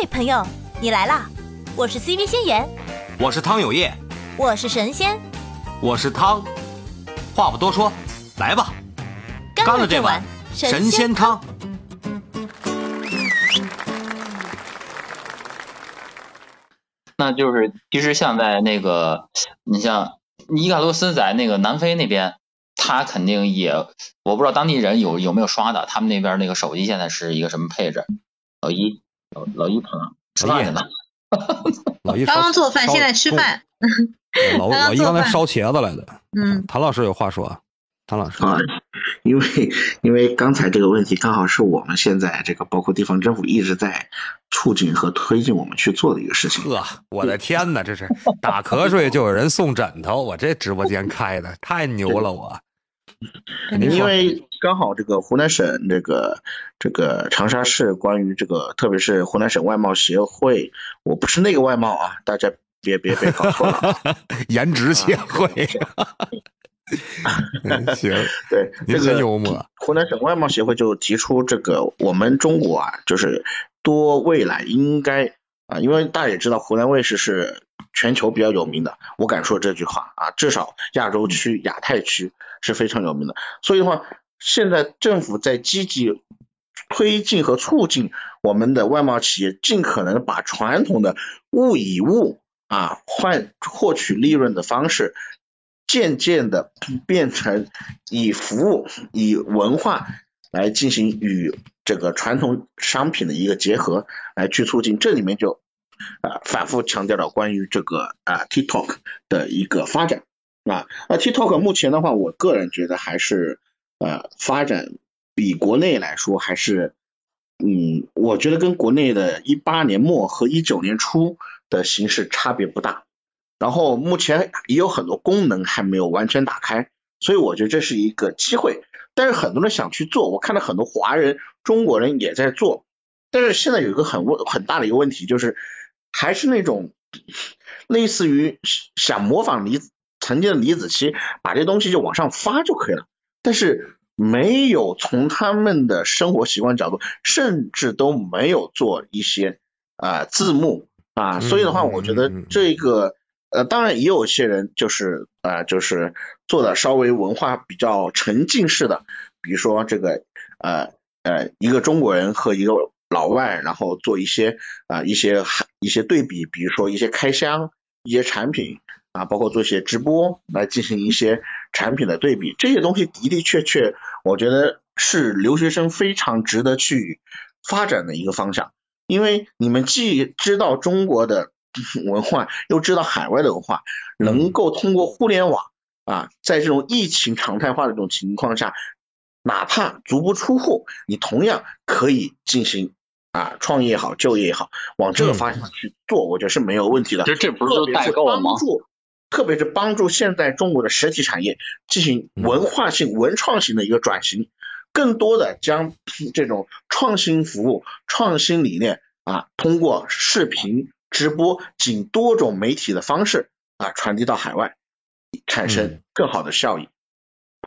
嘿，朋友，你来啦！我是 CV 仙言，我是汤有业，我是神仙，我是汤。话不多说，来吧，干了这碗神仙汤。那就是其实像在那个，你像伊卡洛斯在那个南非那边，他肯定也，我不知道当地人有有没有刷的，他们那边那个手机现在是一个什么配置？老一，老老一朋友吃饭去了。老一 刚刚做饭，现在吃饭。老 老一刚才烧茄子来的。嗯，谭老师有话说。谭老师啊，因为因为刚才这个问题刚好是我们现在这个包括地方政府一直在促进和推进我们去做的一个事情。呵，我的天哪，这是打瞌睡就有人送枕头，我这直播间开的太牛了，我。因为刚好这个湖南省这个这个长沙市关于这个，特别是湖南省外贸协会，我不是那个外贸啊，大家别别别搞错了，颜值协会。行，对，这个幽默。湖南省外贸协会就提出这个，我们中国啊，就是多未来应该啊，因为大家也知道湖南卫视是全球比较有名的，我敢说这句话啊，至少亚洲区、亚太区是非常有名的。所以的话，现在政府在积极推进和促进我们的外贸企业，尽可能把传统的物以物啊换获取利润的方式。渐渐的变成以服务、以文化来进行与这个传统商品的一个结合，来去促进。这里面就啊反复强调了关于这个啊 TikTok 的一个发展啊。那 TikTok 目前的话，我个人觉得还是呃发展比国内来说还是嗯，我觉得跟国内的一八年末和一九年初的形式差别不大。然后目前也有很多功能还没有完全打开，所以我觉得这是一个机会。但是很多人想去做，我看到很多华人、中国人也在做。但是现在有一个很问很大的一个问题，就是还是那种类似于想模仿李曾经的李子柒，把这东西就往上发就可以了。但是没有从他们的生活习惯角度，甚至都没有做一些啊字幕啊，所以的话，我觉得这个。呃，当然也有些人就是啊，就是做的稍微文化比较沉浸式的，比如说这个呃呃一个中国人和一个老外，然后做一些啊一些一些对比，比如说一些开箱、一些产品啊，包括做一些直播来进行一些产品的对比，这些东西的的确确，我觉得是留学生非常值得去发展的一个方向，因为你们既知道中国的。文化又知道海外的文化，能够通过互联网啊，在这种疫情常态化的这种情况下，哪怕足不出户，你同样可以进行啊创业也好，就业也好，往这个方向去做，我觉得是没有问题的。这这不是代购吗？特别是帮助现在中国的实体产业进行文化性、文创型的一个转型，更多的将这种创新服务、创新理念啊，通过视频。直播仅多种媒体的方式啊传递到海外，产生更好的效益。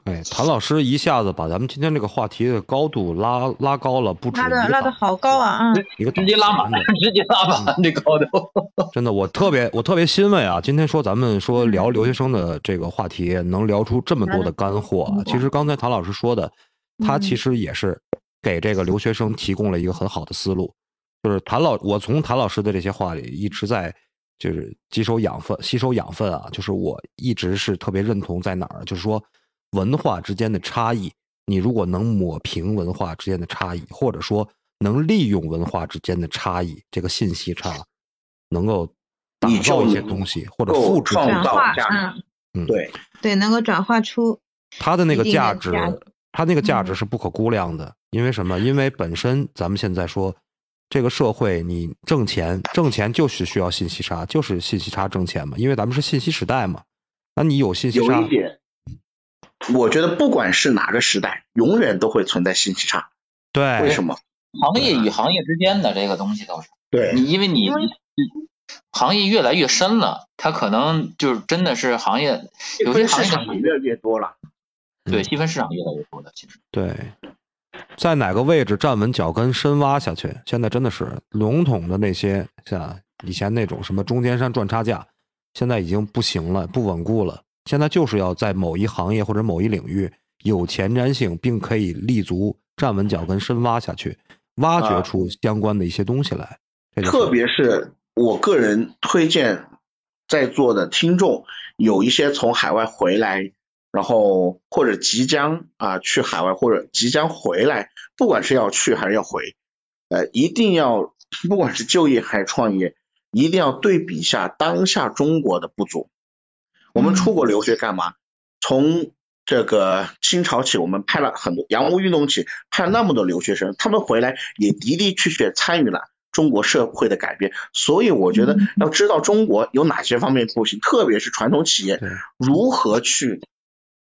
哎，谭老师一下子把咱们今天这个话题的高度拉拉高了，不止拉的拉的好高啊！嗯，一个直接拉满，直接拉满这高度。真的，我特别我特别欣慰啊！今天说咱们说聊留学生的这个话题，能聊出这么多的干货。其实刚才谭老师说的，他其实也是给这个留学生提供了一个很好的思路。就是谭老，我从谭老师的这些话里一直在就是吸收养分，吸收养分啊。就是我一直是特别认同在哪儿，就是说文化之间的差异，你如果能抹平文化之间的差异，或者说能利用文化之间的差异，这个信息差，能够打造一些东西或者复制创造价值，嗯，对对，能够转化出它的那个价值，它那个价值是不可估量的。因为什么？因为本身咱们现在说。这个社会，你挣钱挣钱就是需要信息差，就是信息差挣钱嘛。因为咱们是信息时代嘛，那你有信息差。有一点，我觉得不管是哪个时代，永远都会存在信息差。对，为什么？行业与行业之间的这个东西都是。对。你因为你行业越来越深了，它可能就是真的是行业有些行业越来越多了。对，细分市场越来越多的其实。对。在哪个位置站稳脚跟，深挖下去。现在真的是笼统的那些，像以前那种什么中间商赚差价，现在已经不行了，不稳固了。现在就是要在某一行业或者某一领域有前瞻性，并可以立足、站稳脚跟、深挖下去，挖掘出相关的一些东西来。特别是我个人推荐在座的听众，有一些从海外回来，然后或者即将啊去海外，或者即将回来，不管是要去还是要回，呃，一定要不管是就业还是创业，一定要对比一下当下中国的不足。我们出国留学干嘛？从这个清朝起，我们派了很多洋务运动起，派了那么多留学生，他们回来也的的确确参与了中国社会的改变。所以我觉得要知道中国有哪些方面不行，特别是传统企业如何去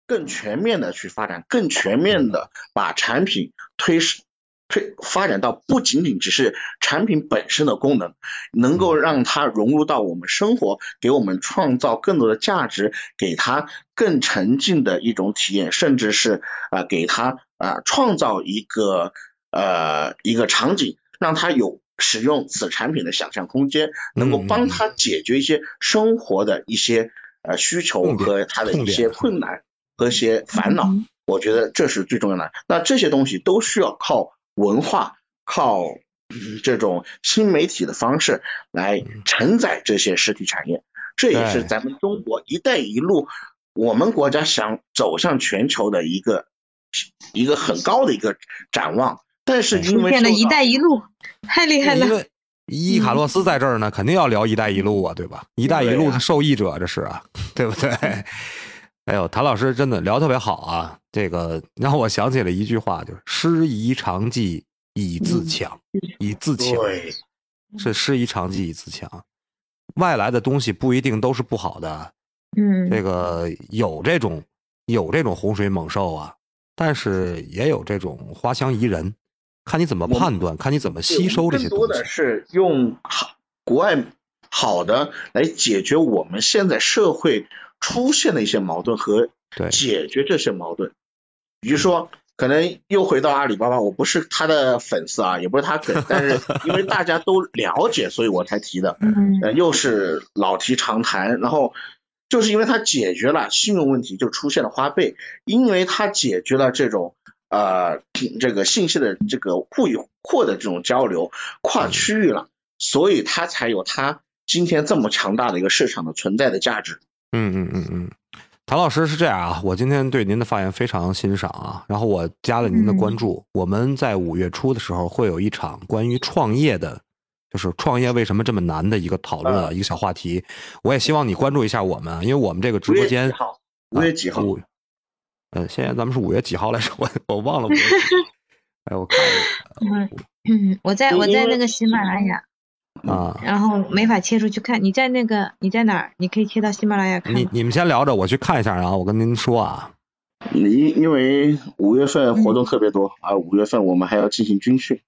更全面的去发展，更全面的把产品推是推发展到不仅仅只是产品本身的功能，能够让它融入到我们生活，给我们创造更多的价值，给它更沉浸的一种体验，甚至是啊、呃给它啊、呃创造一个呃一个场景，让它有使用此产品的想象空间，能够帮他解决一些生活的一些呃需求和他的一些困难和一些烦恼。我觉得这是最重要的。那这些东西都需要靠文化、靠、嗯这种新媒体的方式来承载这些实体产业。这也是咱们中国“一带一路”我们国家想走向全球的一个一个很高的一个展望。但是因出现了“为变得一带一路”，太厉害了因。为伊卡洛斯在这儿呢，肯定要聊“一带一路”啊，对吧？“一带一路”的受益者，这是啊，对不对？哎呦，谭老师真的聊特别好啊！这个让我想起了一句话，就是“师夷长技以自强，以自强”，对是师夷长技以自强。外来的东西不一定都是不好的，嗯，这个有这种有这种洪水猛兽啊，但是也有这种花香宜人，看你怎么判断，看你怎么吸收这些东西更多的。是用好国外好的来解决我们现在社会出现的一些矛盾和对解决这些矛盾。比如说，可能又回到阿里巴巴，我不是他的粉丝啊，也不是他粉，但是因为大家都了解，所以我才提的。嗯呃，又是老提常谈，然后就是因为它解决了信用问题，就出现了花呗，因为它解决了这种呃这个信息的这个互与货的这种交流，跨区域了，所以它才有它今天这么强大的一个市场的存在的价值。嗯嗯嗯嗯，谭老师是这样啊，我今天对您的发言非常欣赏啊，然后我加了您的关注。我们在五月初的时候会有一场关于创业的，就是创业为什么这么难的一个讨论啊，一个小话题。我也希望你关注一下我们啊，因为我们这个直五月播间几号？五月几号？五呃，现在咱们是五月几号来着？我我忘 了。哎，我看一嗯嗯，我在我在那个喜马拉雅，下啊。然后没法切出去看。你在那个你在哪儿？你可以切到喜马拉雅看。你你们先聊着，我去看一下，然后我跟您说啊。因因为五月份活动特别多啊，五月份我们还要进行军训。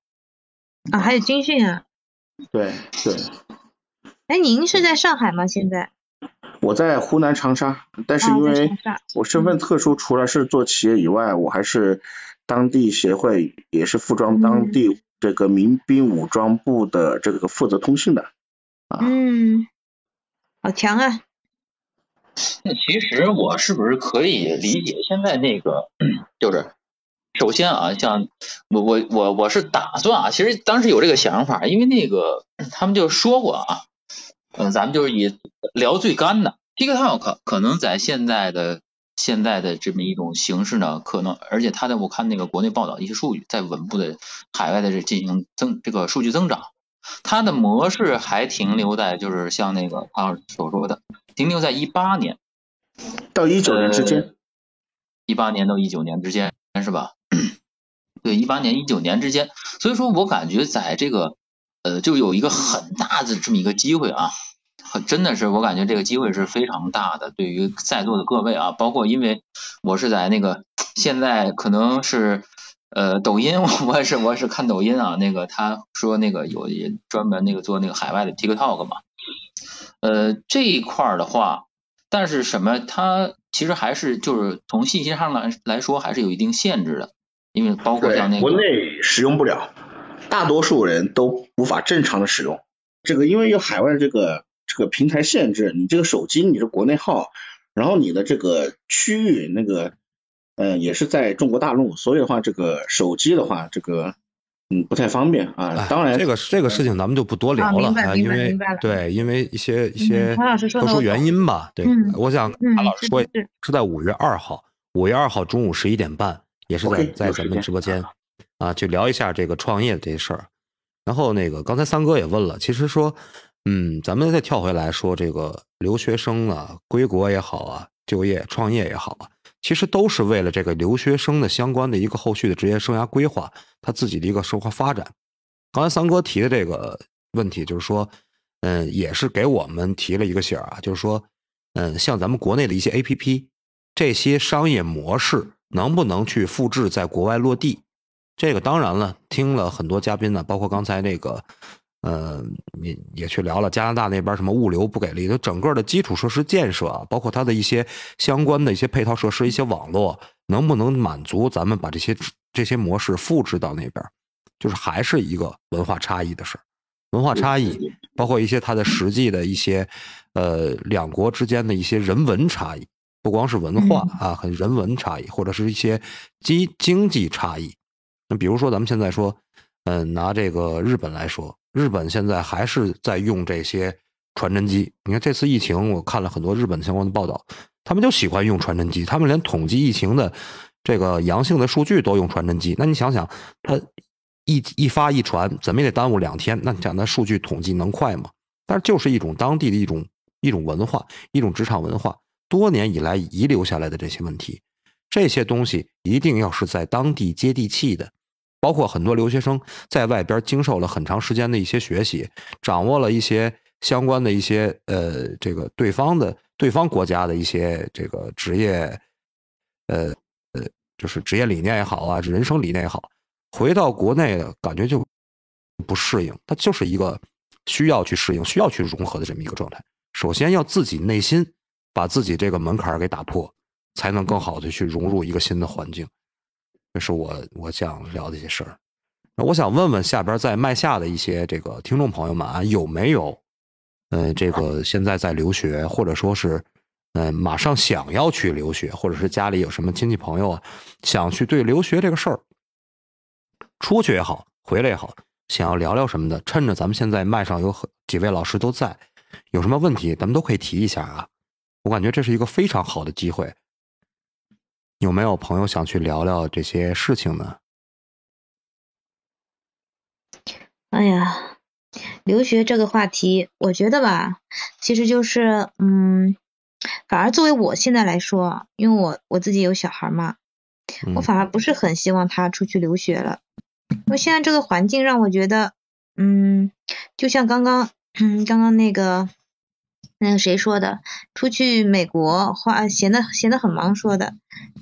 啊，还有军训啊！对对，哎，您是在上海吗？现在？我在湖南长沙，但是啊因为我身份特殊，除了是做企业以外，我还是当地协会，也是服装当地这个民兵武装部的这个负责通信的。嗯，好强啊！那其实我是不是可以理解现在那个，就是首先啊，像我我我我是打算啊，其实当时有这个想法，因为那个他们就说过啊，嗯、咱们就是以聊最干的 TikTok 可能在现在的现在的这么一种形式呢，可能而且它的我看那个国内报道一些数据，在稳步的海外的这进行增这个数据增长，它的模式还停留在就是像那个康老师所说的。停留在一八年，到一九年之间，一八年到一九年之间是吧？对，一八年一九年之间，所以说我感觉在这个呃，就有一个很大的这么一个机会啊，很真的是我感觉这个机会是非常大的，对于在座的各位啊，包括因为我是在那个现在可能是呃抖音，我也是我也是看抖音啊，那个他说那个有也专门那个做那个海外的 TikTok 嘛，呃这一块儿的话，但是什么它其实还是就是从信息上来来说还是有一定限制的。因为包括像那，个国内使用不了，大多数人都无法正常的使用。这个因为有海外这个这个平台限制，你这个手机你是国内号，然后你的这个区域那个呃也是在中国大陆，所以的话这个手机的话这个嗯不太方便啊哎。当然这个这个事情咱们就不多聊了，啊因为对，因为一些一些特殊原因吧。对嗯，我想韩老师说是在五月二号，五月二号中午十一点半，也是在在咱们直播间啊，就聊一下这个创业这事儿。然后那个刚才三哥也问了，其实说，嗯，咱们再跳回来说这个留学生啊，归国也好啊，就业创业也好啊，其实都是为了这个留学生的相关的一个后续的职业生涯规划，他自己的一个生活发展。刚才三哥提的这个问题，就是说，嗯，也是给我们提了一个醒啊，就是说，嗯，像咱们国内的一些 A P P，这些商业模式能不能去复制在国外落地？这个当然了，听了很多嘉宾呢，包括刚才那个，呃，也也去聊了加拿大那边什么物流不给力，它整个的基础设施建设啊，包括它的一些相关的一些配套设施、一些网络，能不能满足咱们把这些这些模式复制到那边？就是还是一个文化差异的事儿，文化差异，包括一些它的实际的一些，呃，两国之间的一些人文差异，不光是文化啊，很人文差异，或者是一些经经济差异。那比如说咱们现在说，嗯，拿这个日本来说，日本现在还是在用这些传真机。你看这次疫情，我看了很多日本相关的报道，他们就喜欢用传真机，他们连统计疫情的这个阳性的数据都用传真机。那你想想，他一一发一传，怎么也得耽误两天。那你讲那数据统计能快吗？但是就是一种当地的一种一种文化，一种职场文化，多年以来遗留下来的这些问题，这些东西一定要是在当地接地气的。包括很多留学生在外边经受了很长时间的一些学习，掌握了一些相关的一些呃这个对方的对方国家的一些这个职业，呃呃就是职业理念也好啊，人生理念也好，回到国内感觉就不适应，它就是一个需要去适应、需要去融合的这么一个状态。首先要自己内心把自己这个门槛给打破，才能更好的去融入一个新的环境。这是我我想聊的一些事儿。我想问问下边在麦下的一些这个听众朋友们啊，有没有，呃，这个现在在留学，或者说是，呃，马上想要去留学，或者是家里有什么亲戚朋友啊，想去对留学这个事儿，出去也好，回来也好，想要聊聊什么的，趁着咱们现在麦上有几位老师都在，有什么问题咱们都可以提一下啊。我感觉这是一个非常好的机会。有没有朋友想去聊聊这些事情呢？哎呀，留学这个话题，我觉得吧，其实就是，嗯，反而作为我现在来说，因为我我自己有小孩嘛，嗯我反而不是很希望他出去留学了，因为现在这个环境让我觉得，嗯，就像刚刚，嗯，刚刚那个那个谁说的，出去美国花闲得闲得很忙说的，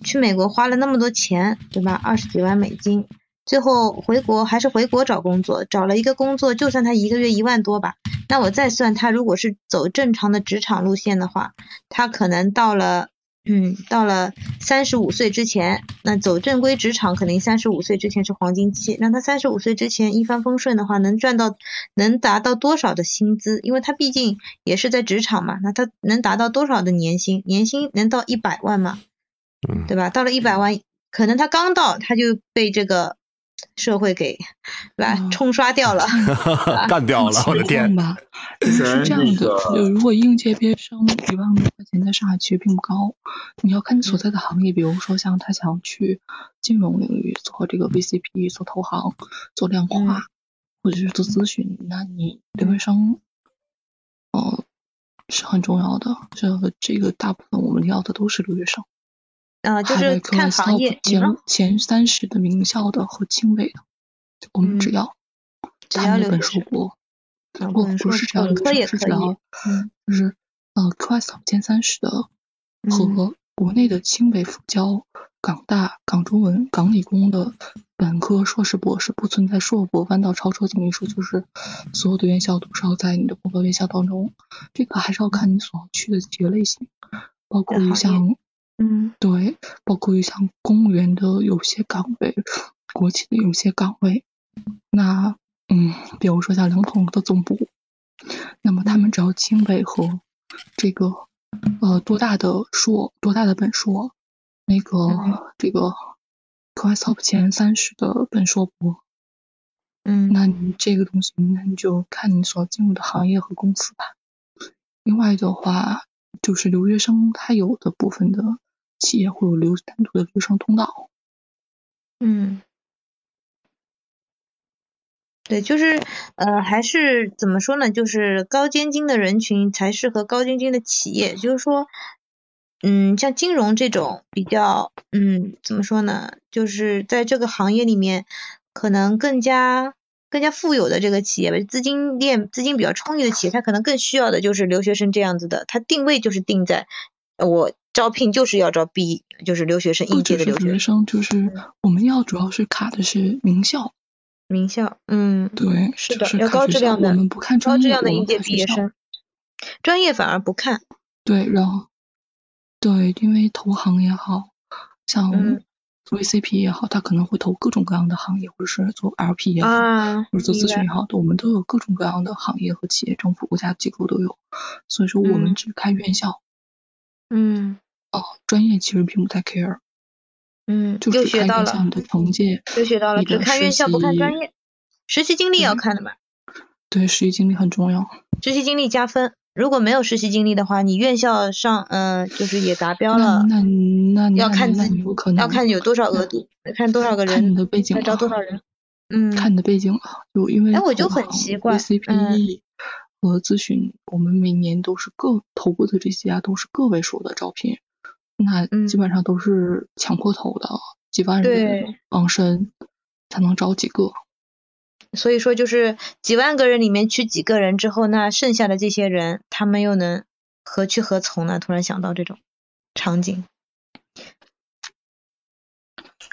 去美国花了那么多钱，对吧？二十几万美金。最后回国还是回国找工作，找了一个工作，就算他一个月一万多吧，那我再算他如果是走正常的职场路线的话，他可能到了，嗯，到了三十五岁之前，那走正规职场肯定三十五岁之前是黄金期，那他三十五岁之前一帆风顺的话，能赚到能达到多少的薪资？因为他毕竟也是在职场嘛，那他能达到多少的年薪？年薪能到一百万吗？嗯对吧？到了一百万，可能他刚到他就被这个社会给对吧嗯冲刷掉了。干掉了，我的天！是这样的，就如果应届毕业生一万多块钱在上海其实并不高，你要看你所在的行业，比如说像他想去金融领域做这个 VCP、做投行、做量化，嗯或者是做咨询，那你留学生，呃，是很重要的。这个这个大部分我们要的都是留学生，呃，就是看行业前前三十的名校的和清北的，我们只嗯要只要留学生硕博。嗯不不是只要本科也是可以就是呃 QS top 前三十的嗯和国内的清北、复交、港大、港中文、港理工的本科、硕士、博士不存在硕博弯道超车这么一说，就是所有的院校都是要在你的报告院校当中，这个还是要看你所要去的几个类型，包括像嗯，对，包括于像公务员的有些岗位，国企的有些岗位，那嗯，比如说像联通的总部，那么他们只要经纬和这个呃多大的硕多大的本硕，那个这个 class top 前三十的本硕博，嗯，那你这个东西，那你就看你所进入的行业和公司吧。另外的话，就是留学生他有的部分的企业会有留单独的留学生通道。嗯，对，就是呃，还是怎么说呢？就是高尖精的人群才适合高尖精的企业。就是说，嗯，像金融这种比较，嗯，怎么说呢？就是在这个行业里面，可能更加更加富有的这个企业吧，资金链资金比较充裕的企业，它可能更需要的就是留学生这样子的。它定位就是定在我招聘就是要招毕，就是留学生应届的留学生，就是我们要主要是卡的是名校。名校，嗯，对，是的，是要高质量的，我们不看高质量的应届业毕业生，专业反而不看。对，然后对，因为投行也好像 VCP 也好，他可能会投各种各样的行业，或者是做 LP 也好，或者做咨询也好，我们都有各种各样的行业和企业、政府、国家机构都有。所以说，我们只看院校。嗯。哦，专业其实并不太 care。嗯，就学到了。你的成绩，就学到了，只看院校不看专业。实习经历要看的嘛？对，实习经历很重要。实习经历加分，如果没有实习经历的话，你院校上嗯就是也达标了。那那要看自己，要看有多少额度，看多少个人，看你的背景，招多少人。嗯，看你的背景啊，就因为哎，我就很奇怪，VCPE 和咨询，我们每年都是个投过的这些啊，都是个位数的招聘。那基本上都是抢破头的，几万人往申才能招几个。所以说，就是几万个人里面取几个人之后，那剩下的这些人，他们又能何去何从呢？突然想到这种场景。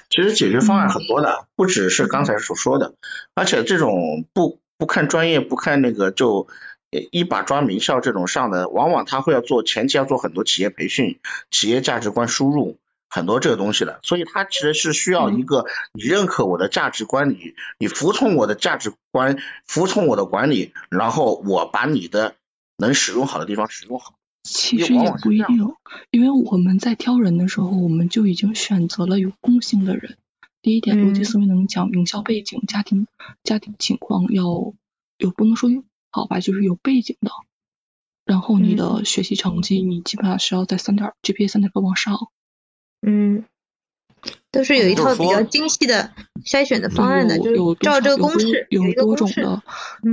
其实解决方案很多的，不只是刚才所说的，而且这种不不看专业，不看那个就。一把抓名校这种上的，往往他会要做前期要做很多企业培训、企业价值观输入很多这个东西的，所以他其实是需要一个你认可我的价值观，你你服从我的价值观，服从我的管理，然后我把你的能使用好的地方使用好。其实也不一定，因为我们在挑人的时候，我们就已经选择了有共性的人。第一点，逻辑思维能讲名校背景、家庭家庭情况要有，不能说。好吧，就是有背景的，然后你的学习成绩，你基本上是要在三点 GPA 三点多往上。嗯，都是有一套比较精细的筛选的方案的，就是照这个公式，有多种的，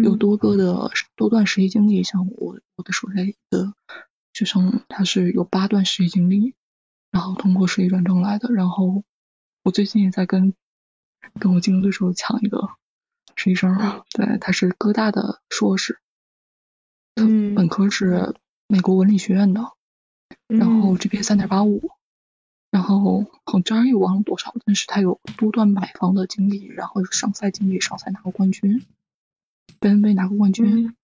有多个的多段实习经历。像我我的手下的学生，他是有八段实习经历，然后通过实习转正来的。然后我最近也在跟跟我竞争对手抢一个。实习生，对，他是哥大的硕士，嗯，本科是美国文理学院的，然后 GPA 三点八五，然后好像又忘了多少，但是他有多段买房的经历，然后上赛经历，上赛拿过冠军，贝恩杯拿过冠军，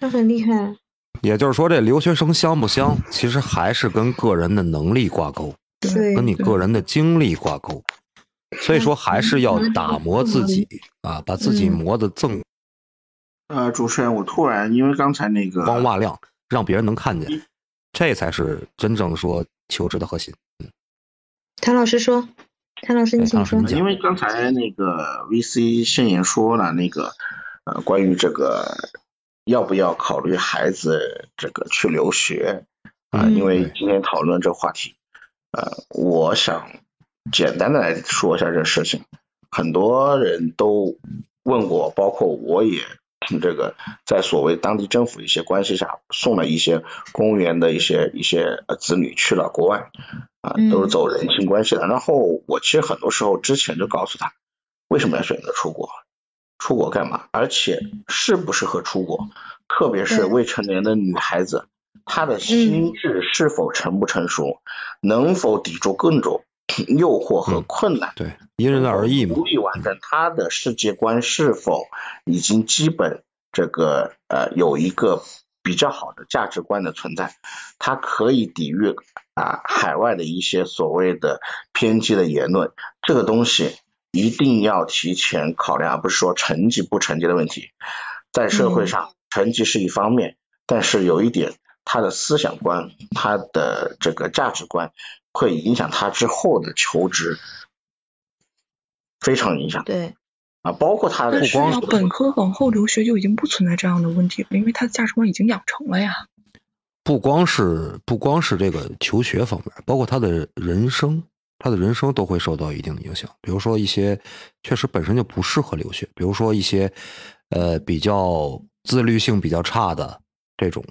那很厉害。也就是说，这留学生香不香，其实还是跟个人的能力挂钩，对，跟你个人的经历挂钩。所以说，还是要打磨自己啊，把自己磨得锃。呃，主持人，我突然因为刚才那个光瓦亮，让别人能看见，这才是真正说求职的核心。嗯，谭老师说，谭老师你请说。因为刚才那个 VC 盛言说了那个呃，关于这个要不要考虑孩子这个去留学啊？因为今天讨论这个话题，呃，我想。简单的来说一下这事情，很多人都问过，包括我也这个在所谓当地政府一些关系下送了一些公务员的一些一些子女去了国外啊，都是走人情关系的。然后我其实很多时候之前就告诉他，为什么要选择出国？出国干嘛？而且适不适合出国？特别是未成年的女孩子，她的心智是否成不成熟？能否抵住各种？诱惑和困难，对，因人而异嘛。独立完成，他的世界观是否已经基本这个呃有一个比较好的价值观的存在，他可以抵御啊海外的一些所谓的偏激的言论，这个东西一定要提前考量，而不是说成绩不成绩的问题。在社会上，成绩是一方面，但是有一点，他的思想观、他的这个价值观会影响他之后的求职，非常影响。对。啊，包括他的不光本科往后留学就已经不存在这样的问题了，因为他的价值观已经养成了呀。不光是不光是这个求学方面，包括他的人生，他的人生都会受到一定的影响。比如说一些确实本身就不适合留学，比如说一些呃比较自律性比较差的这种，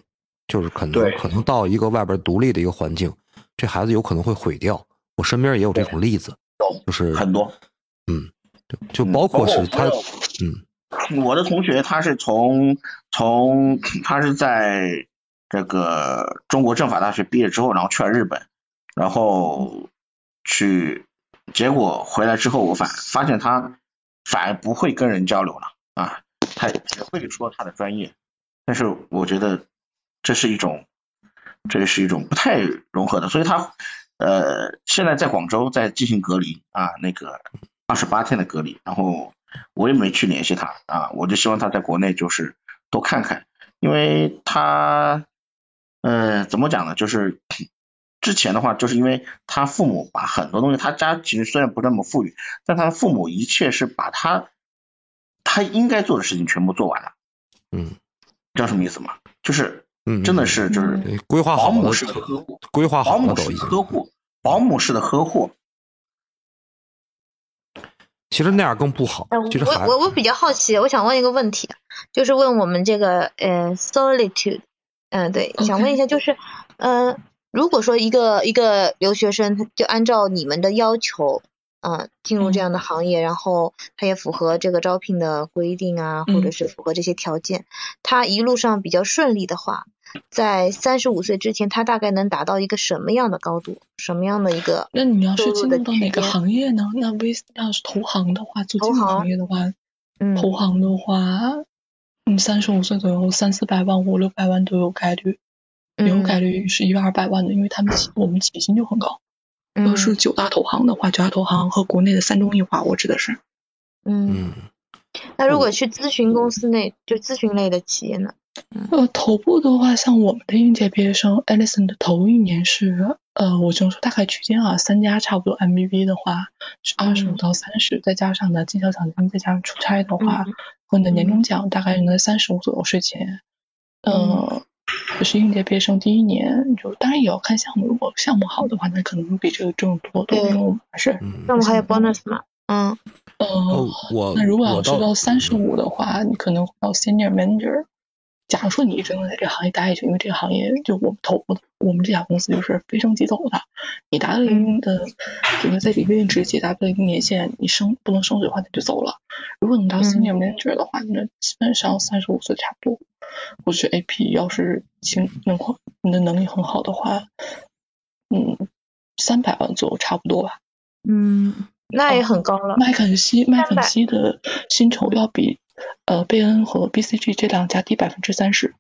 就是可能可能到一个外边独立的一个环境，这孩子有可能会毁掉。我身边也有这种例子，就是很多，嗯。就包括是他，嗯，我的同学他是从从他是在这个中国政法大学毕业之后，然后去了日本，然后去，结果回来之后，我反发现他反而不会跟人交流了啊，他只会说他的专业，但是我觉得这是一种，这是一种不太融合的，所以他呃现在在广州在进行隔离啊那个。二十八天的隔离，然后我也没去联系他啊，我就希望他在国内就是多看看，因为他，呃，怎么讲呢？就是之前的话，就是因为他父母把很多东西，他家其实虽然不那么富裕，但他的父母一切是把他他应该做的事情全部做完了。嗯，知道什么意思吗？就是，嗯，真的是就是规划好保姆式的呵护，规划好保姆式的呵护，保姆式的呵护。其实那样更不好。其实我我我比较好奇，我想问一个问题，就是问我们这个呃，solitude，嗯，对，想问一下，就是呃，如果说一个一个留学生，就按照你们的要求，嗯，进入这样的行业，然后他也符合这个招聘的规定啊，或者是符合这些条件，他一路上比较顺利的话。在三十五岁之前，他大概能达到一个什么样的高度？什么样的一个？那你要是进入到哪个行业呢？那 V 要是投行的话，做金融行业的话，嗯投行的话，你三十五岁左右，三四百万、五六百万都有概率，有概率是一万二百万的，因为他们我们起薪就很高。要是九大投行的话，九大投行和国内的三中一华，我指的是。嗯。那如果去咨询公司内，就咨询类的企业呢？呃，头部的话，像我们的应届毕业生，Alison 的头一年是，呃，我就说大概区间啊，三家差不多，MBB 的话是二十五到三十，再加上呢绩效奖金，再加上出差的话，和你的年终奖大概能三十五左右税前。呃，就是应届毕业生第一年，就当然也要看项目，如果项目好的话，那可能比这个挣多多，因为我们还是项目还有 bonus 嘛，嗯，呃，我那如果要是到三十五的话，你可能到 senior manager。假如说你一直能在这个行业待下去，因为这个行业就我们投部的，我们这家公司就是飞升即走的。你达到一定的，就是在里面职级达到一定年限，你升不能升职的话，他就走了。如果你到 senior manager 的话，那基本上三十五岁差不多。我觉得 AP 要是行能你的能力很好的话，嗯，三百万左右差不多吧。嗯，那也很高了。麦肯锡麦肯锡的薪酬要比。呃，贝恩和 BCG 这两家低百分之三十。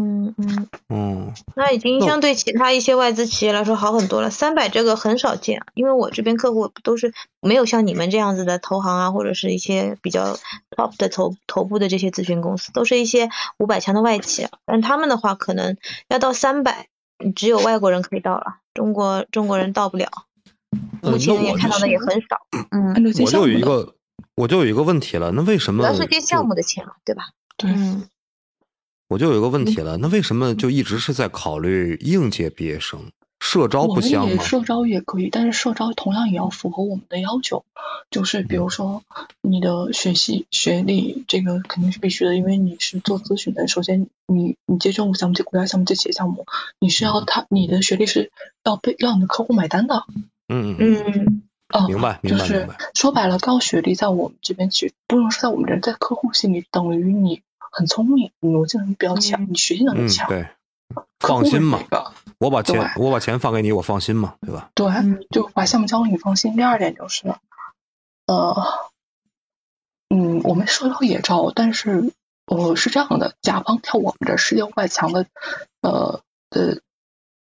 嗯嗯嗯，那已经相对其他一些外资企业来说好很多了。三百这个很少见，因为我这边客户都是没有像你们这样子的投行啊，或者是一些比较 top 的头头部的这些咨询公司，都是一些五百强的外企。但他们的话，可能要到三百，只有外国人可以到了，中国中国人到不了。目前也看到的也很少。嗯，我就有一个。我就有一个问题了，那为什么？主要是接项目的钱嘛，对吧？对。我就有一个问题了，那为什么就一直是在考虑应届毕业生？社招不香吗？社招也可以，但是社招同样也要符合我们的要求，就是比如说你的学习学历，这个肯定是必须的，因为你是做咨询的。首先，你你接政务项目、接国家项目、接企业项目，你是要他你的学历是要被让你的客户买单的。嗯嗯嗯。哦，明白，明白就是说白了，高学历在我们这边去，不能说在我们这，在客户心里等于你很聪明，你逻辑能力比较强，你学习能力强，对，放心嘛，我把钱我把钱放给你，我放心嘛，对吧？对，就把项目交给你放心。第二点就是，呃，嗯，我们说招也招，但是呃是这样的，甲方跳我们这世界五百强的，呃的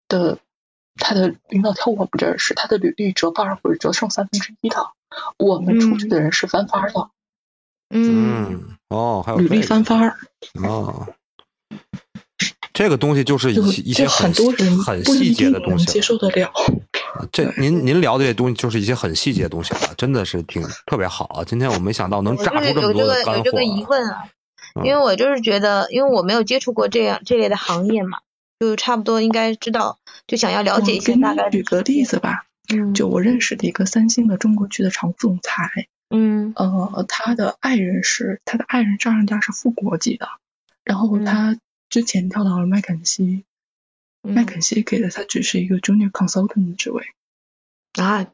的。他的领导跳我们这儿是他的履历折半或者折剩三分之一的，我们出去的人是翻番的。嗯，哦，还有履历翻番儿哦。这个东西就是一一些很多人很细节的东西接受得了。这 您您聊的这东西就是一些很细节的东西了，真的是挺特别好啊！今天我没想到能炸出这么多的干货。有这个疑问啊，因为我就是觉得，因为我没有接触过这样这类的行业嘛，就差不多应该知道，就想要了解一下大概。举个例子吧，嗯，就我认识的一个三星的中国区的常副总裁，嗯，呃，他的爱人是他的爱人丈人家是副国级的，然后他之前跳到了麦肯锡。麦肯锡给的他只是一个 junior consultant 的职位啊，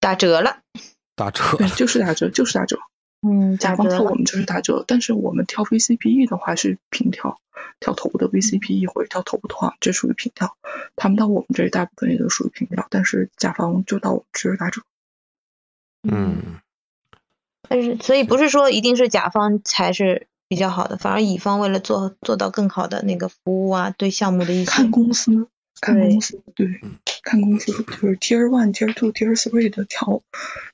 打折了，打折，对，就是打折，就是打折。嗯，甲方跳我们就是打折，但是我们跳 VCPE 的话是平跳，跳头部的 VCPE 或者跳头部的话这属于平跳。他们到我们这里大部分也都属于平跳，但是甲方就到我们这儿打折。嗯，但是所以不是说一定是甲方才是。比较好的，反而乙方为了做做到更好的那个服务啊，对项目的一些看公司，看公司，对，看公司，就是 Tier One、Tier Two、Tier Three 的跳，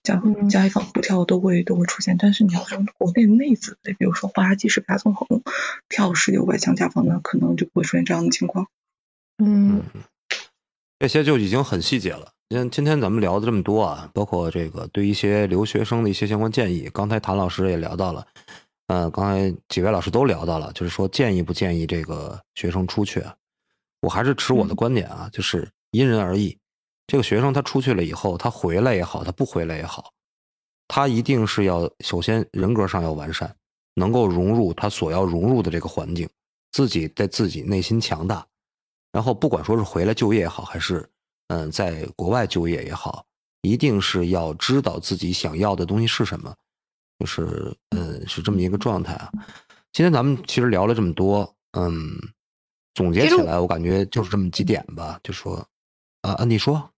甲方甲乙方不跳都会都会出现。但是你要说国内内资的，比如说华技是甲纵横跳十六百强甲方呢，可能就不会出现这样的情况。嗯，这些就已经很细节了。今今天咱们聊的这么多啊，包括这个对一些留学生的一些相关建议，刚才谭老师也聊到了。呃，刚才几位老师都聊到了，就是说建议不建议这个学生出去？我还是持我的观点啊，就是因人而异。这个学生他出去了以后，他回来也好，他不回来也好，他一定是要首先人格上要完善，能够融入他所要融入的这个环境，自己在自己内心强大。然后不管说是回来就业也好，还是嗯在国外就业也好，一定是要知道自己想要的东西是什么。就是，嗯，是这么一个状态啊。今天咱们其实聊了这么多，嗯，总结起来，我感觉就是这么几点吧。就说，啊啊，你说，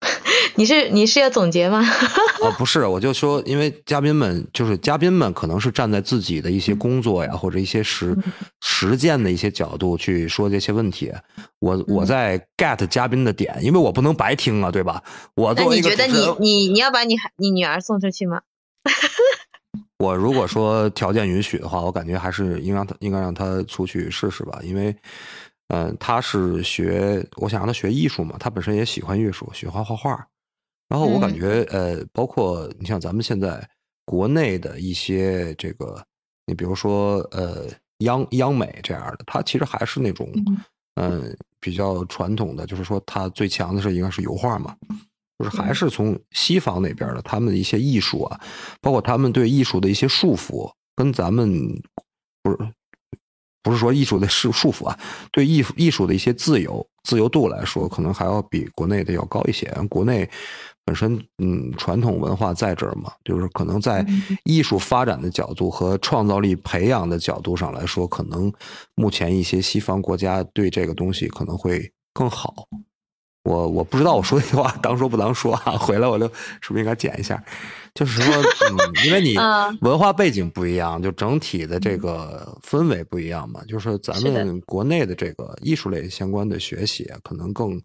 你是你是要总结吗？啊，不是，我就说，因为嘉宾们就是嘉宾们，可能是站在自己的一些工作呀，或者一些实实践的一些角度去说这些问题。我我在 get 嘉宾的点，因为我不能白听啊，对吧？我作为你觉得你你你要把你你女儿送出去吗？我如果说条件允许的话，我感觉还是应让他应该让他出去试试吧，因为，嗯，他是学，我想让他学艺术嘛，他本身也喜欢艺术，喜欢画画。然后我感觉，呃，包括你像咱们现在国内的一些这个，你比如说，呃，央央美这样的，他其实还是那种，嗯，比较传统的，就是说他最强的是应该是油画嘛。就是还是从西方那边的，他们的一些艺术啊，包括他们对艺术的一些束缚，跟咱们不是不是说艺术的束束缚啊，对艺术艺术的一些自由自由度来说，可能还要比国内的要高一些。国内本身嗯传统文化在这儿嘛，就是可能在艺术发展的角度和创造力培养的角度上来说，可能目前一些西方国家对这个东西可能会更好。我我不知道我说那句话当说不当说啊，回来我就是不是应该剪一下？就是说，嗯，因为你文化背景不一样，就整体的这个氛围不一样嘛。就是咱们国内的这个艺术类相关的学习，可能更，因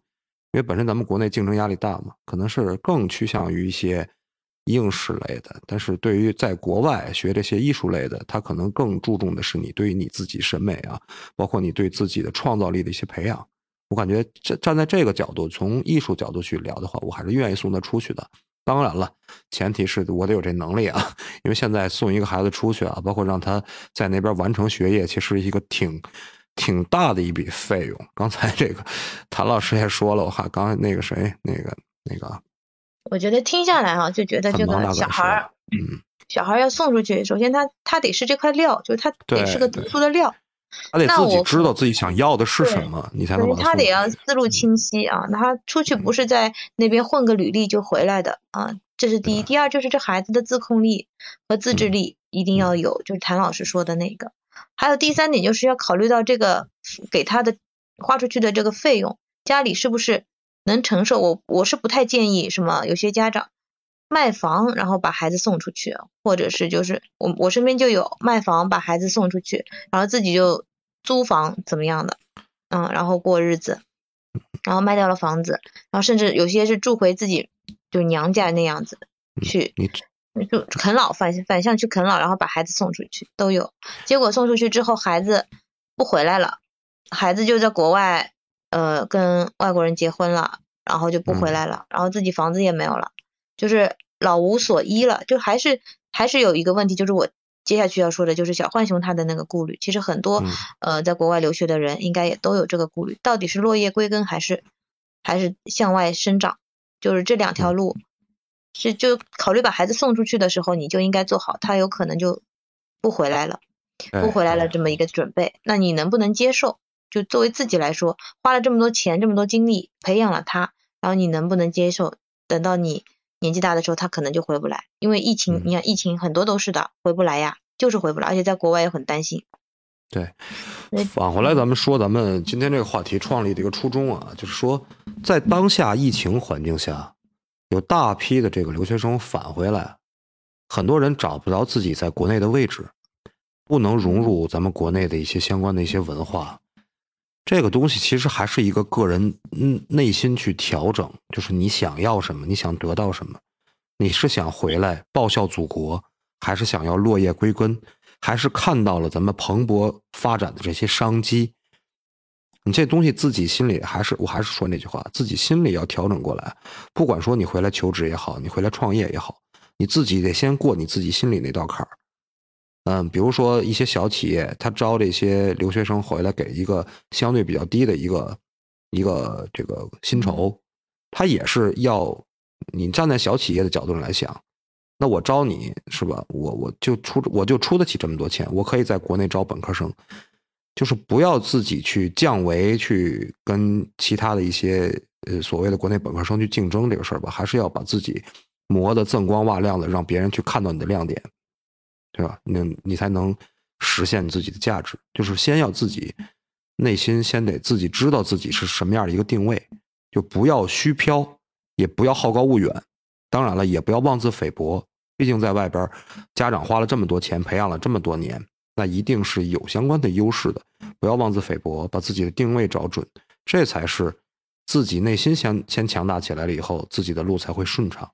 为本身咱们国内竞争压力大嘛，可能是更趋向于一些应试类的。但是对于在国外学这些艺术类的，他可能更注重的是你对于你自己审美啊，包括你对自己的创造力的一些培养。我感觉站站在这个角度，从艺术角度去聊的话，我还是愿意送他出去的。当然了，前提是我得有这能力啊，因为现在送一个孩子出去啊，包括让他在那边完成学业，其实一个挺挺大的一笔费用。刚才这个谭老师也说了，我还刚才那个谁，那个那个，我觉得听下来啊，就觉得这个小孩嗯，小孩要送出去，首先他他得是这块料，就是他得是个读书的料。他得自己知道自己想要的是什么，你才能把他得要思路清晰啊！那他出去不是在那边混个履历就回来的啊，这是第一。第二就是这孩子的自控力和自制力一定要有，就是谭老师说的那个。还有第三点就是要考虑到这个给他的花出去的这个费用，家里是不是能承受？我我是不太建议什么，有些家长卖房然后把孩子送出去，或者是就是我我身边就有卖房把孩子送出去，然后自己就。租房怎么样的？嗯，然后过日子，然后卖掉了房子，然后甚至有些是住回自己就娘家那样子去，你就啃老反反向去啃老，然后把孩子送出去都有。结果送出去之后，孩子不回来了，孩子就在国外，呃，跟外国人结婚了，然后就不回来了，然后自己房子也没有了，就是老无所依了。就还是还是有一个问题，就是我接下去要说的，就是小浣熊他的那个顾虑。其实很多呃在国外留学的人应该也都有这个顾虑，到底是落叶归根还是还是向外生长？就是这两条路。是，就考虑把孩子送出去的时候，你就应该做好，他有可能就不回来了，不回来了这么一个准备。那你能不能接受？就作为自己来说，花了这么多钱、这么多精力培养了他，然后你能不能接受？等到你年纪大的时候，他可能就回不来，因为疫情，你看疫情很多都是的，回不来呀，就是回不来，而且在国外也很担心。对，返回来咱们说，咱们今天这个话题创立的一个初衷啊，就是说在当下疫情环境下。有大批的这个留学生返回来，很多人找不着自己在国内的位置，不能融入咱们国内的一些相关的一些文化。这个东西其实还是一个个人内心去调整，就是你想要什么，你想得到什么，你是想回来报效祖国，还是想要落叶归根，还是看到了咱们蓬勃发展的这些商机？你这东西自己心里还是，我还是说那句话，自己心里要调整过来。不管说你回来求职也好，你回来创业也好，你自己得先过你自己心里那道坎儿。嗯，比如说一些小企业，他招这些留学生回来，给一个相对比较低的一个一个这个薪酬，他也是要你站在小企业的角度上来想，那我招你是吧？我我就出我就出得起这么多钱，我可以在国内招本科生。就是不要自己去降维，去跟其他的一些呃所谓的国内本科生去竞争这个事儿吧，还是要把自己磨得锃光瓦亮的，让别人去看到你的亮点，对吧？你你才能实现自己的价值。就是先要自己内心先得自己知道自己是什么样的一个定位，就不要虚飘，也不要好高骛远，当然了，也不要妄自菲薄。毕竟在外边，家长花了这么多钱培养了这么多年。那一定是有相关的优势的，不要妄自菲薄，把自己的定位找准，这才是自己内心先先强大起来了以后，自己的路才会顺畅。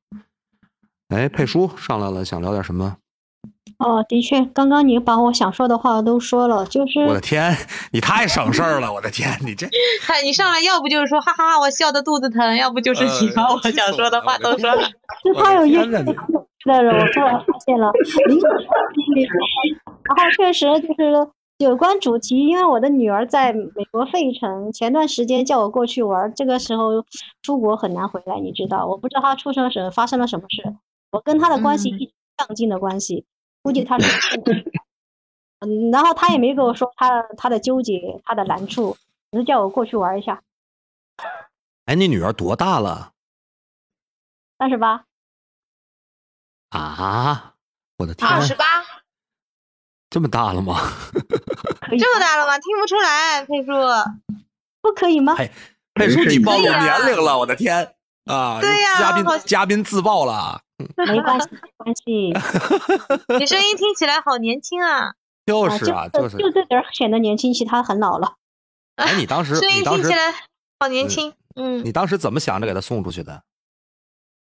哎，佩叔上来了，想聊点什么？哦，的确，刚刚你把我想说的话都说了，就是我的天，你太省事儿了，我的天，你这，嗨你上来要不就是说哈哈，我笑的肚子疼，要不就是你把我想说的话都说了，是他有意思的人，我突然发现了，然后确实就是有关主题，因为我的女儿在美国费城，前段时间叫我过去玩，这个时候出国很难回来，你知道，我不知道她出生时发生了什么事，我跟她的关系一直上进的关系，估计他是，嗯，然后他也没跟我说他他的纠结，他的难处，只是叫我过去玩一下。哎，你女儿多大了？三十八。啊！我的天，二十八，这么大了吗？这么大了吗？听不出来，佩叔，不可以吗？佩叔，你暴露年龄了，我的天啊！对呀，嘉宾嘉宾自爆了，没关系，没关系。你声音听起来好年轻啊！就是啊，就是就这点显得年轻，其他很老了。哎，你当时声音听起来好年轻，嗯，你当时怎么想着给他送出去的？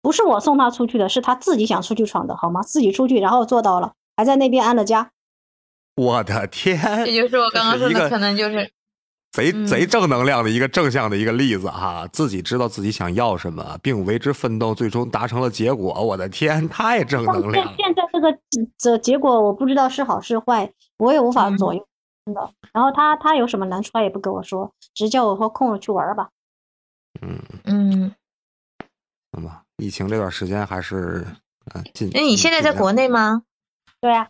不是我送他出去的，是他自己想出去闯的，好吗？自己出去，然后做到了，还在那边安了家。我的天！这就是我刚刚说的，可能就是贼贼正能量的一个正向的一个例子哈。自己知道自己想要什么，并为之奋斗，最终达成了结果。我的天，太正能量！现在这个这结果我不知道是好是坏，我也无法左右。真的。然后他他有什么难处，他也不跟我说，只叫我说空了去玩吧。嗯嗯。行吧。疫情这段时间还是。那你现在在国内吗？对呀。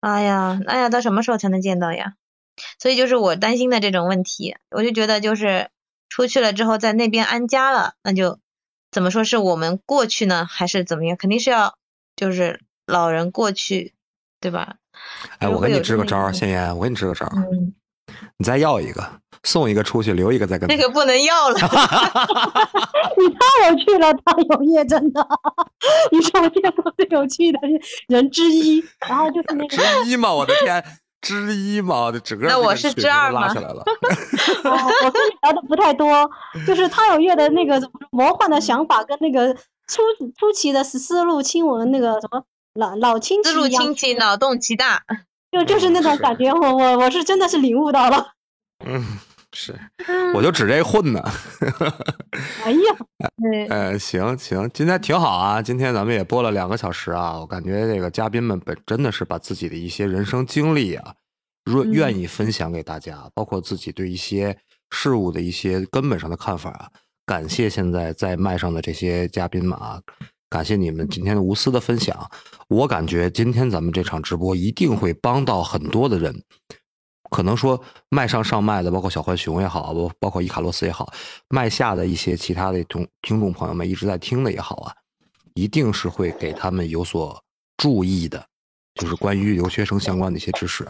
哎呀，那要到什么时候才能见到呀？所以就是我担心的这种问题，我就觉得就是出去了之后在那边安家了，那就怎么说是我们过去呢，还是怎么样？肯定是要就是老人过去，对吧？哎，我给你支个招，谢言，我给你支个招，你再要一个。送一个出去，留一个再跟。那个不能要了，你太有趣了，大永业真的，你是我见过最有趣的人之一。然后就是那个之一嘛，我的天，之一嘛，这整个那我是之二吗？拉起来了。哦，我跟你聊的不太多，就是汤有月的那个魔幻的想法跟那个出出奇的思路亲吻那个什么老老亲戚思路清奇，脑洞极大，就就是那种感觉，我我我是真的是领悟到了。嗯。是，我就指这混呢。哎呀，呃，行行，今天挺好啊。今天咱们也播了两个小时啊，我感觉这个嘉宾们本真的是把自己的一些人生经历啊，愿愿意分享给大家，包括自己对一些事物的一些根本上的看法啊。感谢现在在麦上的这些嘉宾们啊，感谢你们今天的无私的分享。我感觉今天咱们这场直播一定会帮到很多的人。可能说麦上上麦的，包括小浣熊也好，包包括伊卡洛斯也好，麦下的一些其他的听听众朋友们一直在听的也好啊，一定是会给他们有所注意的，就是关于留学生相关的一些知识。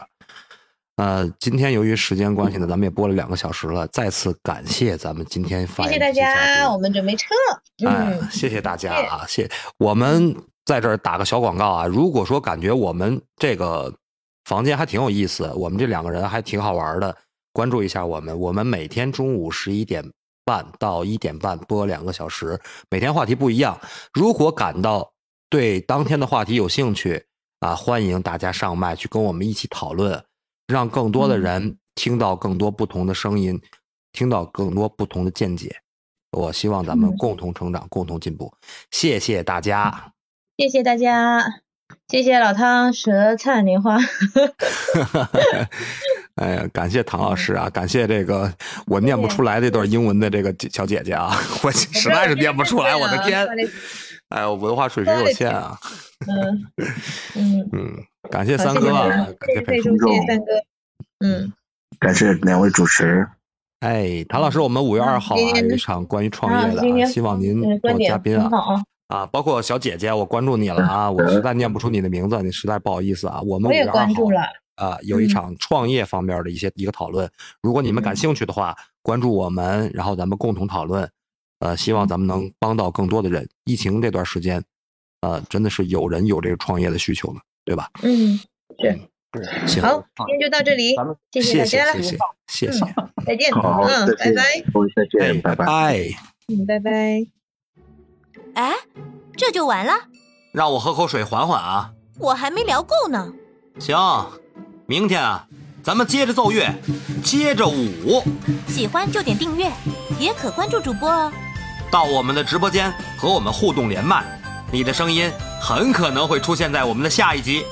呃，今天由于时间关系呢，咱们也播了两个小时了，再次感谢咱们今天发谢谢大家，我们准备撤。嗯，谢谢大家啊，谢我们在这儿打个小广告啊，如果说感觉我们这个。房间还挺有意思，我们这两个人还挺好玩的。关注一下我们，我们每天中午十一点半到一点半播两个小时，每天话题不一样。如果感到对当天的话题有兴趣啊，欢迎大家上麦去跟我们一起讨论，让更多的人听到更多不同的声音，听到更多不同的见解。我希望咱们共同成长，共同进步。谢谢大家，谢谢大家。谢谢老汤舌灿莲花，哎呀，感谢唐老师啊，感谢这个我念不出来这段英文的这个小姐姐啊，我实在是念不出来，我的天，哎，我文化水平有限啊，嗯嗯嗯，感谢三哥啊，感谢费叔，谢谢三哥，嗯，感谢两位主持，哎，唐老师，我们五月二号啊有一场关于创业的啊，希望您做嘉宾啊。啊，包括小姐姐，我关注你了啊！我实在念不出你的名字，你实在不好意思啊。我们我也关注了啊，有一场创业方面的一些一个讨论。如果你们感兴趣的话，关注我们，然后咱们共同讨论。呃，希望咱们能帮到更多的人。疫情这段时间，呃，真的是有人有这个创业的需求呢，对吧？嗯，是。行，好，今天就到这里，谢谢大家了，谢谢，谢谢，再见，嗯，拜拜，再见，拜拜，嗯，拜拜。哎，这就完了？让我喝口水缓缓啊！我还没聊够呢。行，明天啊，咱们接着奏乐，接着舞。喜欢就点订阅，也可关注主播哦。到我们的直播间和我们互动连麦，你的声音很可能会出现在我们的下一集。